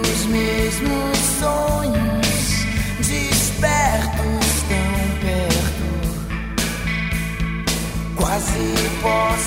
os mesmos sonhos despertos tão perto, quase posso.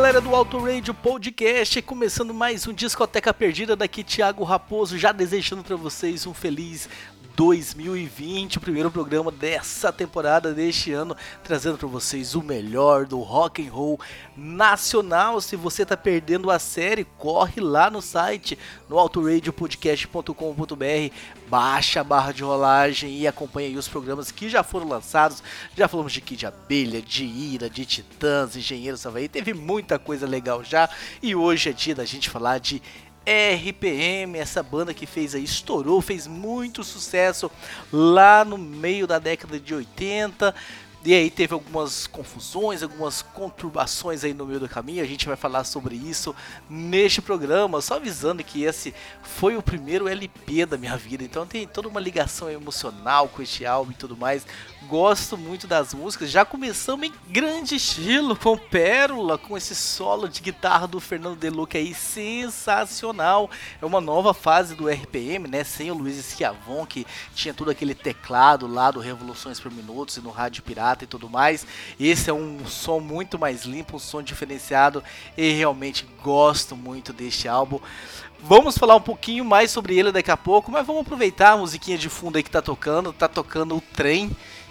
Galera do Auto Radio Podcast, começando mais um Discoteca Perdida daqui Thiago Raposo, já desejando para vocês um feliz 2020, o primeiro programa dessa temporada deste ano, trazendo para vocês o melhor do rock and roll nacional. Se você tá perdendo a série, corre lá no site no autoradiopodcast.com.br, baixa a barra de rolagem e acompanhe os programas que já foram lançados. Já falamos de Kid Abelha, de Ira, de Titãs, Engenheiro Savaí, teve muita coisa legal já. E hoje é dia da gente falar de RPM, essa banda que fez aí, estourou, fez muito sucesso lá no meio da década de 80. E aí teve algumas confusões, algumas conturbações aí no meio do caminho. A gente vai falar sobre isso neste programa, só avisando que esse foi o primeiro LP da minha vida, então tem toda uma ligação emocional com este álbum e tudo mais gosto muito das músicas. Já começamos em grande estilo com Pérola, com esse solo de guitarra do Fernando Deluca aí sensacional. É uma nova fase do RPM, né? Sem o Luiz Schiavon, que tinha todo aquele teclado lá do Revoluções por Minutos e no Rádio Pirata e tudo mais. Esse é um som muito mais limpo, um som diferenciado e realmente gosto muito deste álbum. Vamos falar um pouquinho mais sobre ele daqui a pouco, mas vamos aproveitar a musiquinha de fundo aí que tá tocando, tá tocando o trem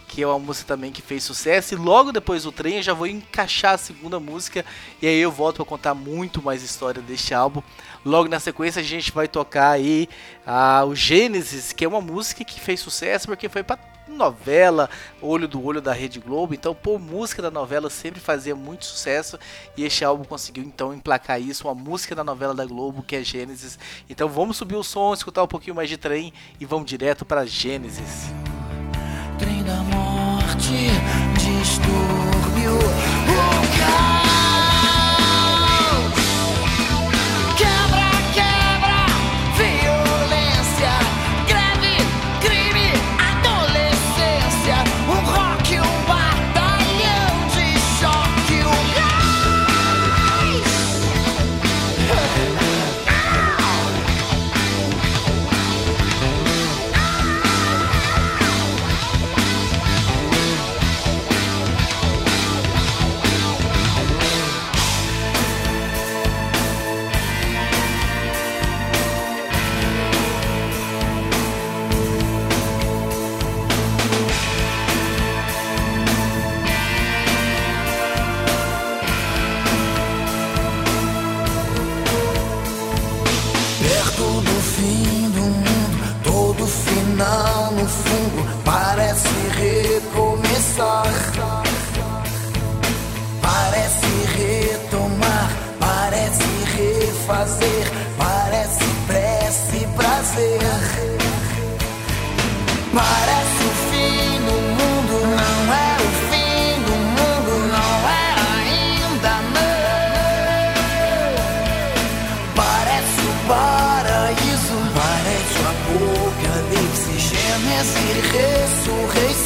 que é uma música também que fez sucesso. E logo depois do trem eu já vou encaixar a segunda música e aí eu volto para contar muito mais história deste álbum. Logo na sequência a gente vai tocar aí ah, o Gênesis, que é uma música que fez sucesso porque foi para novela Olho do Olho da Rede Globo. Então, pô, música da novela sempre fazia muito sucesso e este álbum conseguiu então emplacar isso, uma música da novela da Globo que é Gênesis. Então, vamos subir o som, escutar um pouquinho mais de trem e vamos direto para Gênesis trem da morte,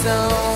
so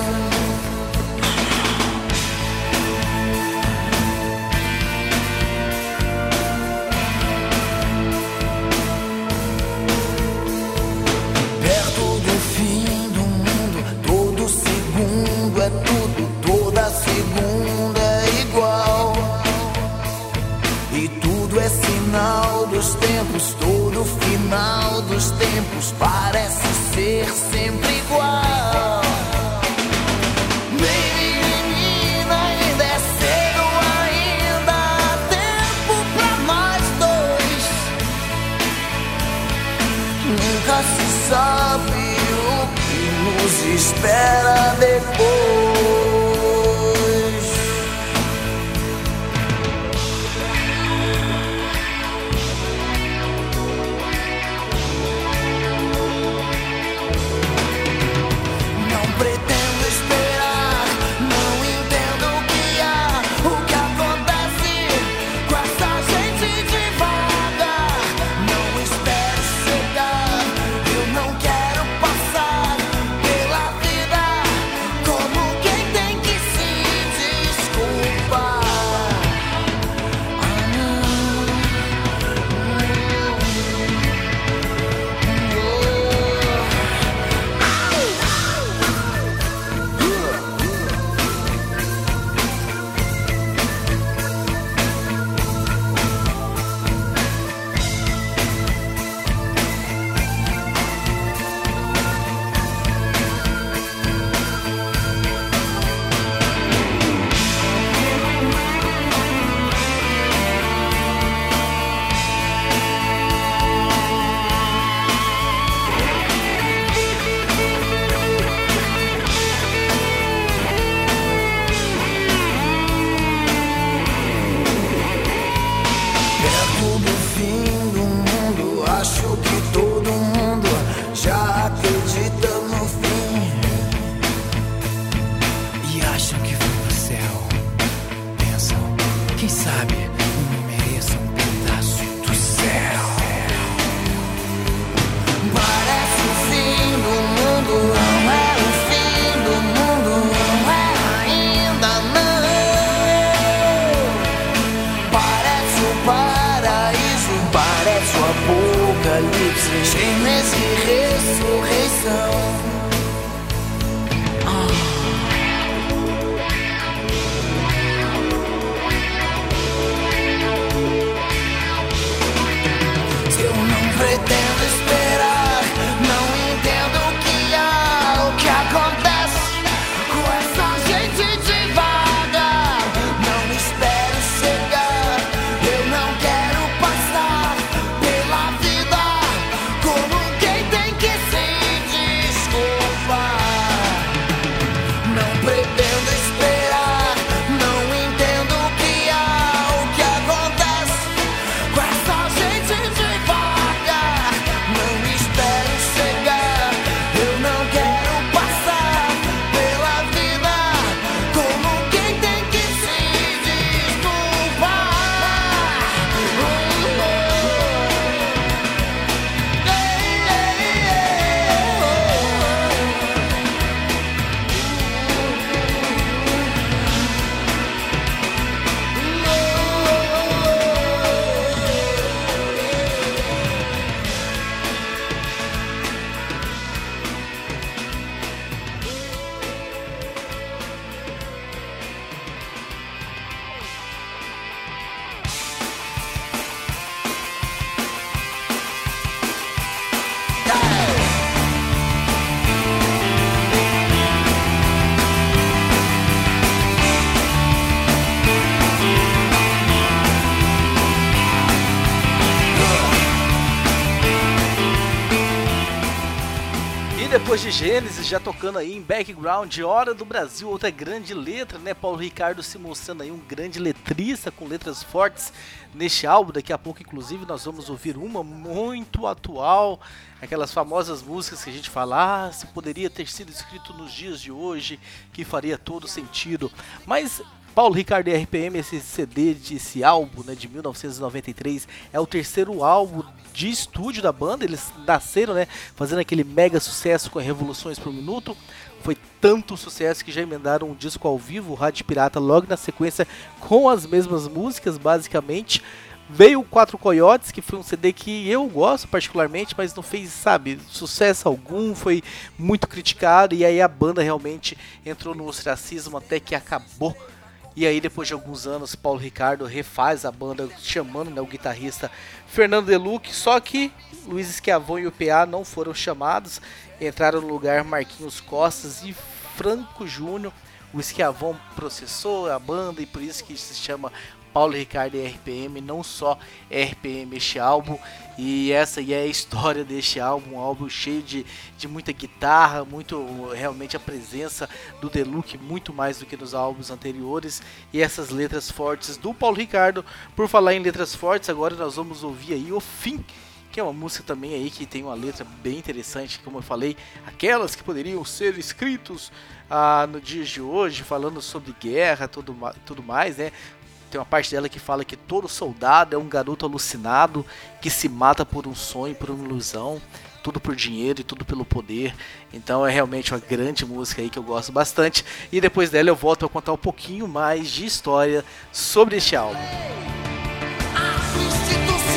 Gênesis, já tocando aí em background, Hora do Brasil, outra grande letra, né? Paulo Ricardo se mostrando aí um grande letrista com letras fortes neste álbum. Daqui a pouco, inclusive, nós vamos ouvir uma muito atual, aquelas famosas músicas que a gente fala, ah, se poderia ter sido escrito nos dias de hoje, que faria todo sentido. Mas Paulo Ricardo e RPM, esse CD, esse álbum né, de 1993, é o terceiro álbum de estúdio da banda. Eles nasceram, né, fazendo aquele mega sucesso com Revoluções por Minuto. Foi tanto sucesso que já emendaram um disco ao vivo, Rádio Pirata, logo na sequência, com as mesmas músicas, basicamente. Veio o Quatro Coyotes, que foi um CD que eu gosto particularmente, mas não fez, sabe, sucesso algum, foi muito criticado, e aí a banda realmente entrou no ostracismo até que acabou e aí, depois de alguns anos, Paulo Ricardo refaz a banda, chamando né, o guitarrista Fernando Deluc. Só que Luiz Esquiavon e o PA não foram chamados, entraram no lugar Marquinhos Costas e Franco Júnior. O Esquiavon processou a banda e por isso que se chama Paulo Ricardo e RPM, não só RPM este álbum. E essa aí é a história deste álbum, um álbum cheio de, de muita guitarra, muito realmente a presença do Deluxe muito mais do que nos álbuns anteriores e essas letras fortes do Paulo Ricardo. Por falar em letras fortes, agora nós vamos ouvir aí o fim que é uma música também aí que tem uma letra bem interessante, como eu falei, aquelas que poderiam ser escritos ah, no dia de hoje, falando sobre guerra, tudo, tudo mais, né? Tem uma parte dela que fala que todo soldado é um garoto alucinado que se mata por um sonho, por uma ilusão, tudo por dinheiro e tudo pelo poder. Então é realmente uma grande música aí que eu gosto bastante. E depois dela eu volto a contar um pouquinho mais de história sobre este álbum.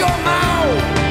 Medidas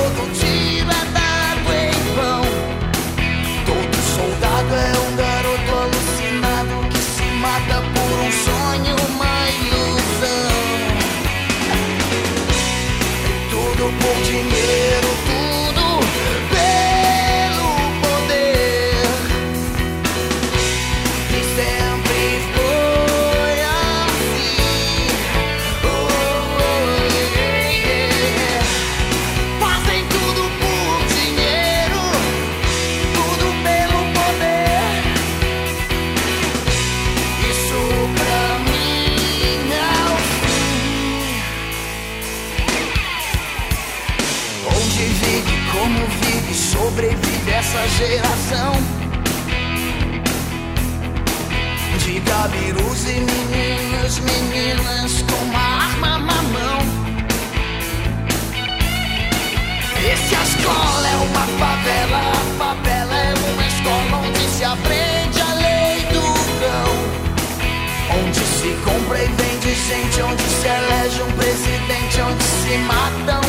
elege um presidente, onde se mata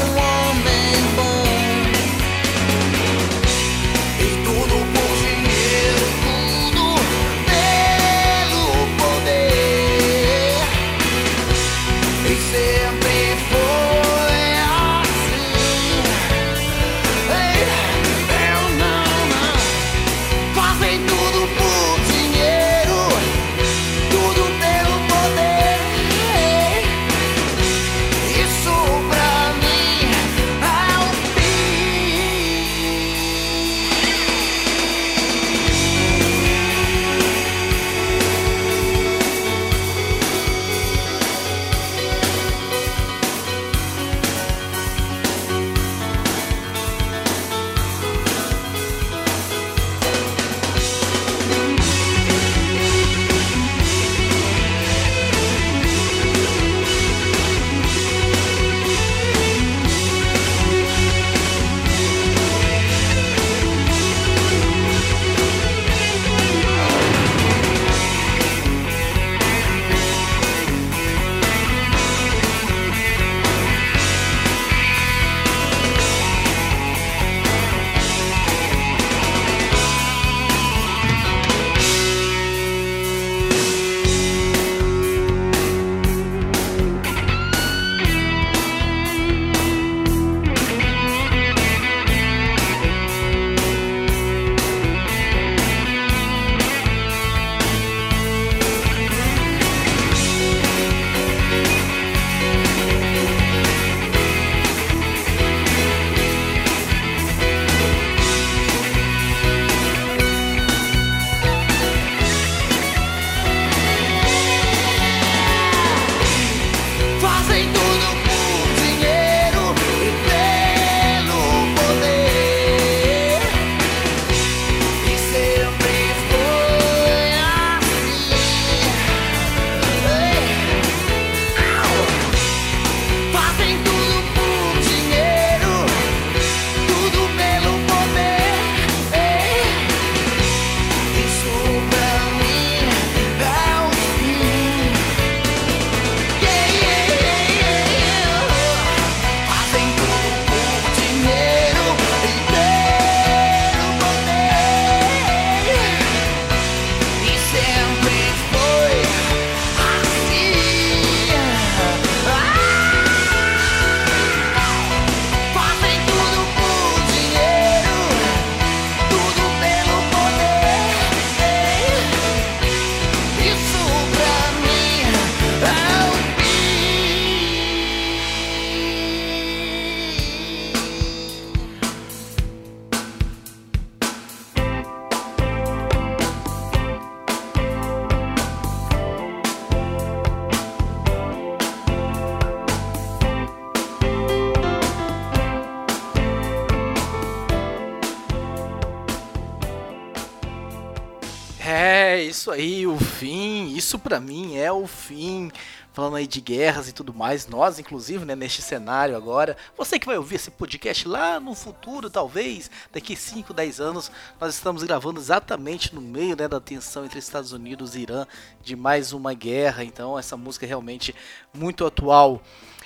pra mim é o fim. Falando aí de guerras e tudo mais, nós, inclusive, né, neste cenário agora. Você que vai ouvir esse podcast lá no futuro, talvez, daqui 5, 10 anos, nós estamos gravando exatamente no meio né, da tensão entre Estados Unidos e Irã de mais uma guerra. Então, essa música é realmente muito atual.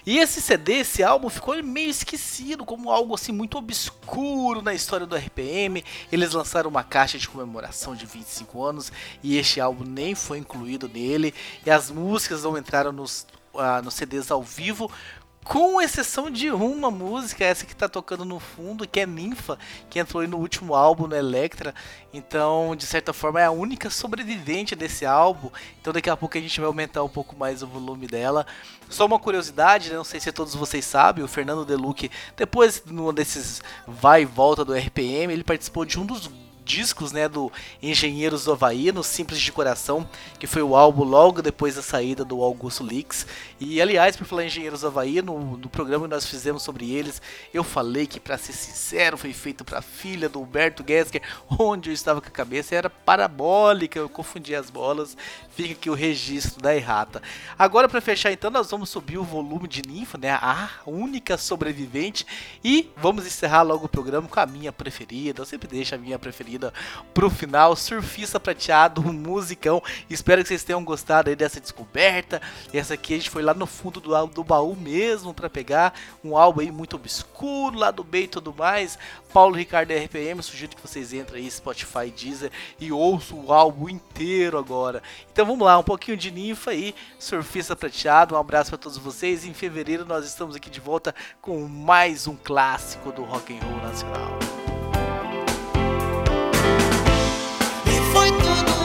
E esse CD, esse álbum, ficou meio esquecido, como algo assim muito obscuro na história do RPM. Eles lançaram uma caixa de comemoração de 25 anos e este álbum nem foi incluído nele. E as músicas não entraram nos, ah, nos CDs ao vivo, com exceção de uma música, essa que tá tocando no fundo, que é Ninfa, que entrou no último álbum, no Electra. Então, de certa forma, é a única sobrevivente desse álbum. Então, daqui a pouco a gente vai aumentar um pouco mais o volume dela. Só uma curiosidade, né? não sei se todos vocês sabem, o Fernando Deluque, depois num desses vai e volta do RPM, ele participou de um dos discos, né, do Engenheiros do Havaí, no Simples de Coração, que foi o álbum logo depois da saída do Augusto Lix. E aliás, por falar em Engenheiros do Havaí, no, no programa que nós fizemos sobre eles, eu falei que, para ser sincero, foi feito para a filha do Humberto Gesker, onde eu estava com a cabeça era parabólica, eu confundi as bolas. Fica aqui o registro da errata. Agora, para fechar, então, nós vamos subir o volume de Ninfa, né, a única sobrevivente, e vamos encerrar logo o programa com a minha preferida. Eu sempre deixo a minha preferida pro final, Surfista Prateado, um musicão. Espero que vocês tenham gostado aí dessa descoberta. Essa aqui a gente foi lá no fundo do, do baú mesmo para pegar um álbum aí muito obscuro, lá do B e tudo mais. Paulo Ricardo RPM, sugiro que vocês entrem aí Spotify, Deezer e ouçam o álbum inteiro agora. Então vamos lá, um pouquinho de ninfa aí, Surfista Prateado. Um abraço para todos vocês. Em fevereiro nós estamos aqui de volta com mais um clássico do rock and roll nacional. E foi